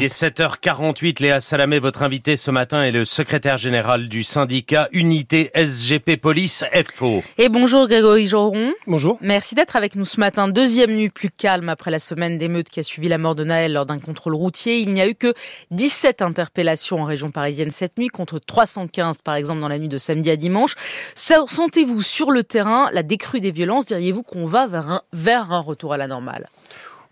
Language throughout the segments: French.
Il est 7h48. Léa Salamé, votre invité ce matin est le secrétaire général du syndicat Unité SGP Police FO. Et bonjour Grégory Joron. Bonjour. Merci d'être avec nous ce matin. Deuxième nuit plus calme après la semaine d'émeute qui a suivi la mort de Naël lors d'un contrôle routier. Il n'y a eu que 17 interpellations en région parisienne cette nuit contre 315 par exemple dans la nuit de samedi à dimanche. Sentez-vous sur le terrain la décrue des violences? Diriez-vous qu'on va vers un, vers un retour à la normale?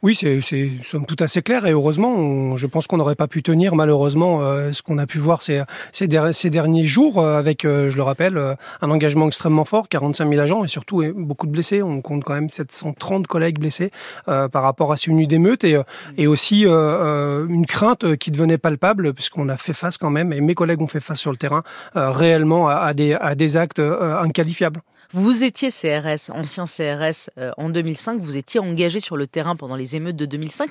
Oui, c'est somme tout assez clair et heureusement, je pense qu'on n'aurait pas pu tenir malheureusement euh, ce qu'on a pu voir ces, derniers jours euh, avec, euh, je le rappelle, un engagement extrêmement fort, 45 000 agents et surtout beaucoup de blessés. On compte quand même 730 collègues blessés par rapport à ces nuits d'émeute et, et aussi une crainte qui devenait palpable puisqu'on a fait face quand même et mes collègues ont fait face sur le terrain réellement à, des, à des actes inqualifiables. Vous étiez CRS, ancien CRS euh, en 2005, vous étiez engagé sur le terrain pendant les émeutes de 2005.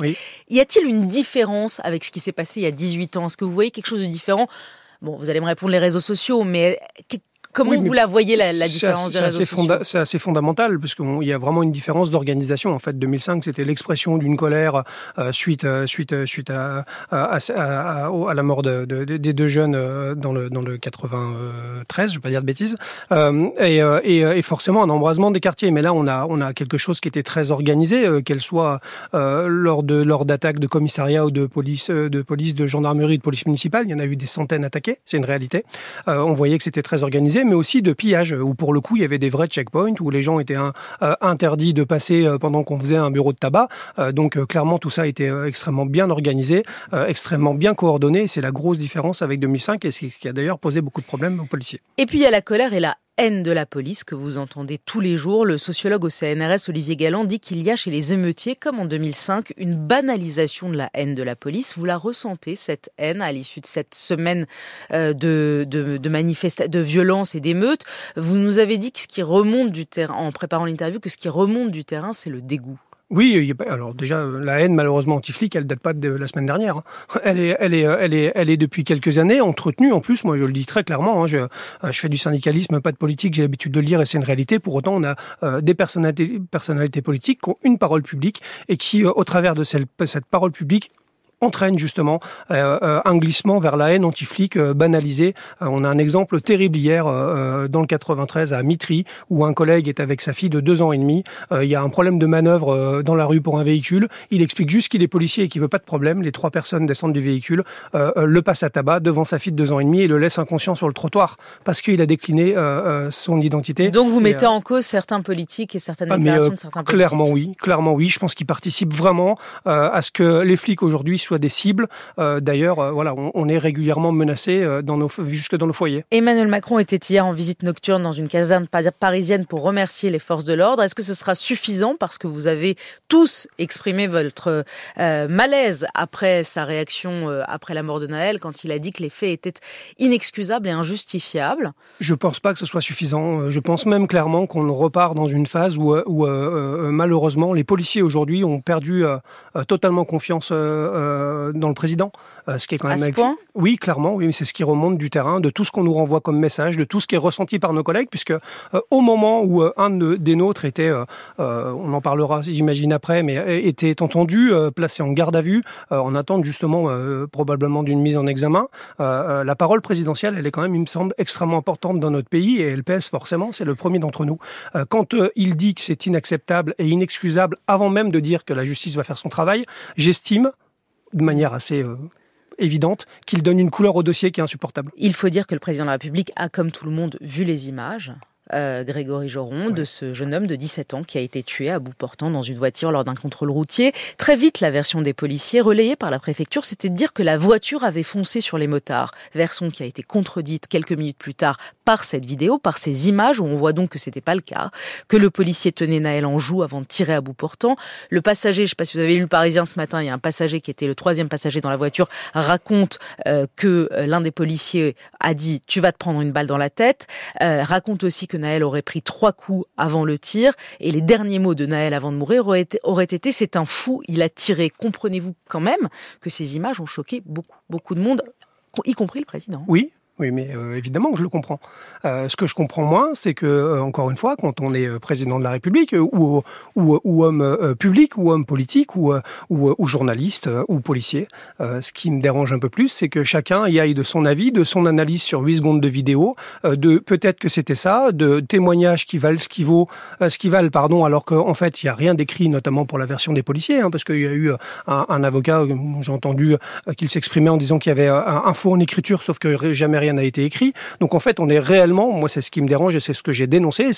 Y a-t-il une différence avec ce qui s'est passé il y a 18 ans? Est-ce que vous voyez quelque chose de différent? Bon, vous allez me répondre les réseaux sociaux, mais Comment vous la voyez la, la différence des réseaux sociaux C'est assez fondamental parce qu'il y a vraiment une différence d'organisation. En fait, 2005, c'était l'expression d'une colère euh, suite euh, suite euh, suite à à, à, à, la mort de, de, des deux jeunes dans le dans le 93, je vais pas dire de bêtises, et, et, et, forcément un embrasement des quartiers. Mais là, on a on a quelque chose qui était très organisé, qu'elle soit lors de lors d'attaques de commissariat ou de police de police de gendarmerie de police municipale. Il y en a eu des centaines attaquées, c'est une réalité. on voyait que c'était très organisé mais aussi de pillage, où pour le coup, il y avait des vrais checkpoints, où les gens étaient euh, interdits de passer euh, pendant qu'on faisait un bureau de tabac. Euh, donc clairement, tout ça était extrêmement bien organisé, extrêmement bien coordonné. C'est la grosse différence avec 2005, et ce qui a d'ailleurs posé beaucoup de problèmes aux policiers. Et puis il y a la colère et la haine de la police que vous entendez tous les jours. Le sociologue au CNRS, Olivier Galland, dit qu'il y a chez les émeutiers, comme en 2005, une banalisation de la haine de la police. Vous la ressentez, cette haine, à l'issue de cette semaine euh, de, de, de, de violence et d'émeutes. Vous nous avez dit que ce qui remonte du terrain, en préparant l'interview, que ce qui remonte du terrain, c'est le dégoût. Oui, alors déjà la haine malheureusement anti-flic, elle date pas de la semaine dernière. Hein. Elle est, elle est, elle est, elle est depuis quelques années entretenue. En plus, moi je le dis très clairement, hein, je, je, fais du syndicalisme, pas de politique. J'ai l'habitude de le lire et c'est une réalité. Pour autant, on a euh, des personnalités, politiques qui ont une parole publique et qui, euh, au travers de cette parole publique, entraîne justement euh, euh, un glissement vers la haine anti-flic euh, banalisée. on a un exemple terrible hier dans le 93 à Mitry où un collègue est avec sa fille de deux ans et demi. il y a un problème de manœuvre dans la rue pour un véhicule. Il explique juste qu'il est policier et qu'il veut pas de problème. Les trois personnes descendent du véhicule, le passent à tabac devant sa fille de deux ans et demi et le laissent inconscient sur le trottoir parce qu'il a décliné son identité. Donc vous mettez en cause certains politiques et certaines ah, déclarations de certains politiques. Clairement oui, clairement oui. Je pense qu'ils participent vraiment à ce que les flics aujourd'hui soient des cibles. Euh, d'ailleurs, euh, voilà, on, est régulièrement menacé euh, dans nos, jusque dans nos foyers. Emmanuel Macron était hier en visite nocturne dans une caserne parisienne pour remercier les forces de l'ordre. Est-ce que ce sera suffisant parce que vous avez tous exprimé votre malaise après sa réaction après la mort de Naël quand il a dit que les faits étaient inexcusables et injustifiables? Je ne pense pas que ce soit suffisant. Je pense même clairement qu'on repart dans une phase où, où malheureusement les policiers aujourd'hui ont perdu totalement confiance euh, dans le président. Euh, ce qui est quand même. À ce point? Oui, clairement, oui, mais c'est ce qui remonte du terrain, de tout ce qu'on nous renvoie comme message, de tout ce qui est ressenti par nos collègues, puisque euh, au moment où un des nôtres était, on en parlera, j'imagine après, mais était entendu, placé en garde à vue, en attente justement probablement d'une mise en examen, la parole présidentielle, elle est quand même, il me semble, extrêmement importante dans notre pays et elle pèse forcément. C'est le premier d'entre nous. quand il dit que c'est inacceptable et inexcusable, avant même de dire que la justice va faire son travail, j'estime de manière assez euh, évidente qu'il donne une couleur au dossier qui est insupportable. Il faut dire que le président de la République a, comme tout le monde, vu les images. Euh, Grégory Joron, de ce jeune homme de 17 ans qui a été tué à bout portant dans une voiture lors d'un contrôle routier. Très vite, la version des policiers, relayée par la préfecture, c'était de dire que la voiture avait foncé sur les motards. Version qui a été contredite quelques minutes plus tard par cette vidéo, par ces images où on voit donc que c'était pas le cas, que le policier tenait Naël en joue avant de tirer à bout portant. Le passager, je sais pas si vous avez lu le Parisien ce matin, il y a un passager qui était le troisième passager dans la voiture, raconte euh, que euh, l'un des policiers a dit tu vas te prendre une balle dans la tête, raconte aussi que Naël aurait pris trois coups avant le tir. Et les derniers mots de Naël avant de mourir auraient été, été c'est un fou, il a tiré. Comprenez-vous quand même que ces images ont choqué beaucoup, beaucoup de monde, y compris le président Oui, Oui, mais euh, évidemment que je le comprends. Euh, ce que je comprends moins, c'est que, euh, encore une fois, quand on est président de la République, ou, homme public, ou homme politique, ou, ou, ou journaliste, ou policier, ce qui me dérange un peu plus, c'est que chacun y aille de son avis, de son analyse sur 8 secondes de vidéo, de peut-être que c'était ça, de témoignages qui valent ce qui vaut, ce qui valent, pardon, alors qu'en fait, il n'y a rien d'écrit, notamment pour la version des policiers, hein, parce qu'il y a eu un, un avocat, j'ai entendu qu'il s'exprimait en disant qu'il y avait un, un faux en écriture, sauf que jamais rien n'a été écrit. Donc en fait, on est réellement, moi c'est ce qui me dérange et c'est ce que j'ai dénoncé,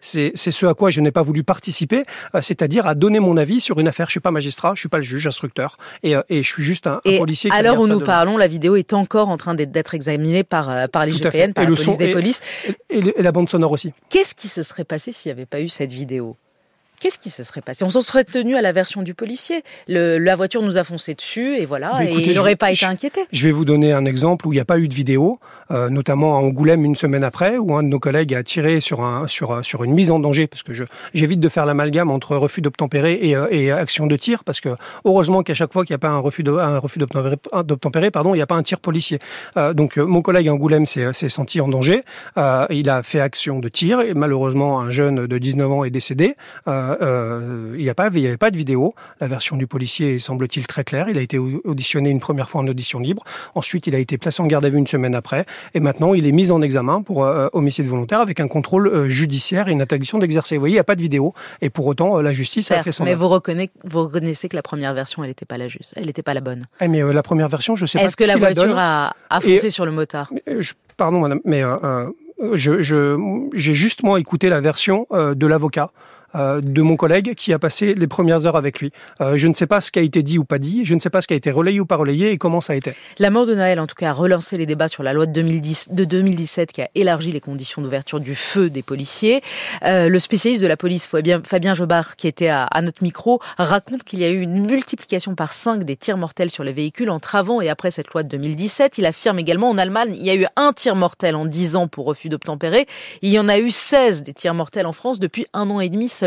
c'est ce à quoi je n'ai pas voulu participer, euh, c'est-à-dire à donner mon avis sur une affaire. Je suis pas magistrat, je suis pas le juge, instructeur, et, euh, et je suis juste un, et un policier. À l'heure où nous parlons, la vidéo est encore en train d'être examinée par euh, par l'IGPN, par et la police des polices, et, et la bande sonore aussi. Qu'est-ce qui se serait passé s'il n'y avait pas eu cette vidéo? Qu'est-ce qui se serait passé? On s'en serait tenu à la version du policier. Le, la voiture nous a foncé dessus et voilà, Mais écoutez, et il n'aurait pas été inquiété. Je vais vous donner un exemple où il n'y a pas eu de vidéo, euh, notamment à Angoulême une semaine après, où un de nos collègues a tiré sur, un, sur, sur une mise en danger, parce que j'évite de faire l'amalgame entre refus d'obtempérer et, euh, et, action de tir, parce que heureusement qu'à chaque fois qu'il n'y a pas un refus d'obtempérer, pardon, il n'y a pas un tir policier. Euh, donc mon collègue à Angoulême s'est senti en danger, euh, il a fait action de tir, et malheureusement un jeune de 19 ans est décédé. Euh, il n'y pas, il y avait pas de vidéo. La version du policier semble-t-il très claire. Il a été auditionné une première fois en audition libre. Ensuite, il a été placé en garde à vue une semaine après. Et maintenant, il est mis en examen pour euh, homicide volontaire avec un contrôle euh, judiciaire et une interdiction d'exercer. Vous voyez, il n'y a pas de vidéo. Et pour autant, euh, la justice Certes, a fait son. Mais vous reconnaissez, vous reconnaissez que la première version, elle n'était pas la juste. Elle n'était pas la bonne. Eh, mais la première version, je sais pas. Est-ce que la voiture la a, a foncé et, sur le motard? je, Pardon, madame, mais je, je, j'ai justement écouté la version de l'avocat euh, de mon collègue qui a passé les premières heures avec lui. Euh, je ne sais pas ce qui a été dit ou pas dit, je ne sais pas ce qui a été relayé ou pas relayé et comment ça a été. La mort de Noël, en tout cas, a relancé les débats sur la loi de, 2010, de 2017 qui a élargi les conditions d'ouverture du feu des policiers. Euh, le spécialiste de la police, Fabien, Fabien Jobard, qui était à, à notre micro, raconte qu'il y a eu une multiplication par 5 des tirs mortels sur les véhicules entre avant et après cette loi de 2017. Il affirme également en Allemagne, il y a eu un tir mortel en 10 ans pour refus d'obtempérer. Il y en a eu 16 des tirs mortels en France depuis un an et demi seulement.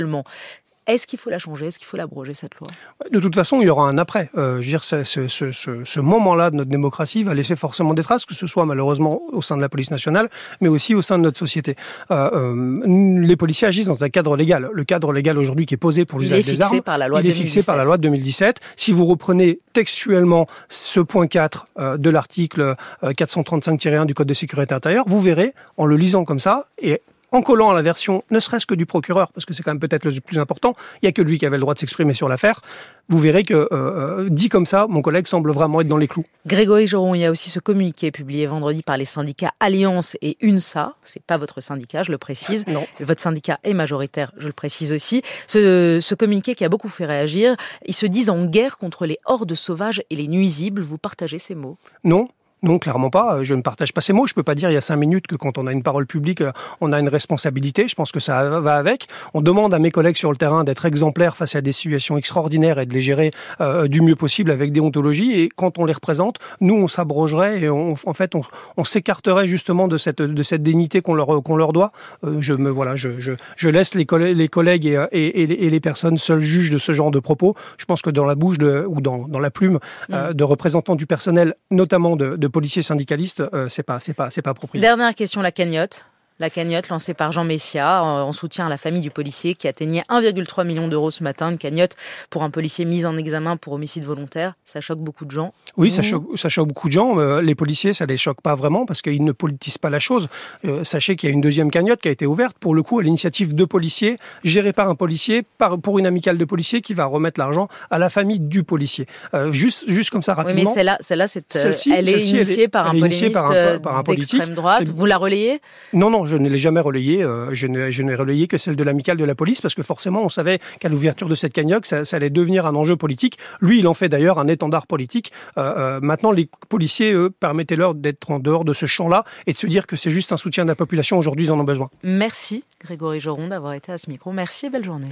Est-ce qu'il faut la changer? Est-ce qu'il faut l'abroger, cette loi? De toute façon, il y aura un après. Euh, je veux dire, ce, ce, ce, ce moment-là de notre démocratie va laisser forcément des traces, que ce soit malheureusement au sein de la police nationale, mais aussi au sein de notre société. Euh, euh, les policiers agissent dans un cadre légal. Le cadre légal aujourd'hui qui est posé pour l'usage des armes, par la loi il est fixé par la loi de 2017. Si vous reprenez textuellement ce point 4 euh, de l'article 435-1 du Code de sécurité intérieure, vous verrez, en le lisant comme ça, et en collant à la version, ne serait-ce que du procureur, parce que c'est quand même peut-être le plus important, il n'y a que lui qui avait le droit de s'exprimer sur l'affaire, vous verrez que, euh, dit comme ça, mon collègue semble vraiment être dans les clous. Grégory Joron, il y a aussi ce communiqué publié vendredi par les syndicats Alliance et UNSA, c'est pas votre syndicat, je le précise, non. votre syndicat est majoritaire, je le précise aussi, ce, ce communiqué qui a beaucoup fait réagir, ils se disent en guerre contre les hordes sauvages et les nuisibles, vous partagez ces mots? Non, non, clairement pas. Je ne partage pas ces mots. Je peux pas dire il y a cinq minutes que quand on a une parole publique, on a une responsabilité. Je pense que ça va avec. On demande à mes collègues sur le terrain d'être exemplaires face à des situations extraordinaires et de les gérer euh, du mieux possible avec déontologie. Et quand on les représente, nous, on s'abrogerait et on, en fait, on, on s'écarterait justement de cette, de cette dignité qu'on leur, qu'on leur doit. Euh, je me, voilà, je, je, je laisse les collègues, les collègues et, et, et, les personnes seuls juges de ce genre de propos. Je pense que dans la bouche de, ou dans, dans la plume mmh. euh, de représentants du personnel, notamment de, de policiers syndicalistes, euh, c'est pas, c'est pas, c'est pas approprié. Dernière question, la cagnotte. La cagnotte lancée par Jean Messia en soutien à la famille du policier qui atteignait 1,3 million d'euros ce matin. Une cagnotte pour un policier mis en examen pour homicide volontaire. Ça choque beaucoup de gens. Oui, ça choque, ça choque beaucoup de gens. Euh, les policiers, ça les choque pas vraiment parce qu'ils ne politisent pas la chose. Euh, sachez qu'il y a une deuxième cagnotte qui a été ouverte pour le coup à l'initiative de policiers, gérée par un policier, par, pour une amicale de policiers qui va remettre l'argent à la famille du policier. Euh, juste, juste comme ça rapidement. Oui, mais celle-là, celle-là, c'est, elle est initiée elle est, par, un polémiste un d'extrême droite. Vous la relayez? Non, non, je ne l'ai jamais relayée. Euh, je, n'ai relayé que celle de l'amicale de la police parce que forcément, on savait qu'à l'ouverture de cette cagnotte, ça, ça, allait devenir un enjeu politique. Lui, il en fait d'ailleurs un étendard politique. Euh, euh, maintenant, les policiers, eux, permettez-leur d'être en dehors de ce champ-là et de se dire que c'est juste un soutien de la population. Aujourd'hui, ils en ont besoin. Merci, Grégory Joron, d'avoir été à ce micro. Merci et belle journée.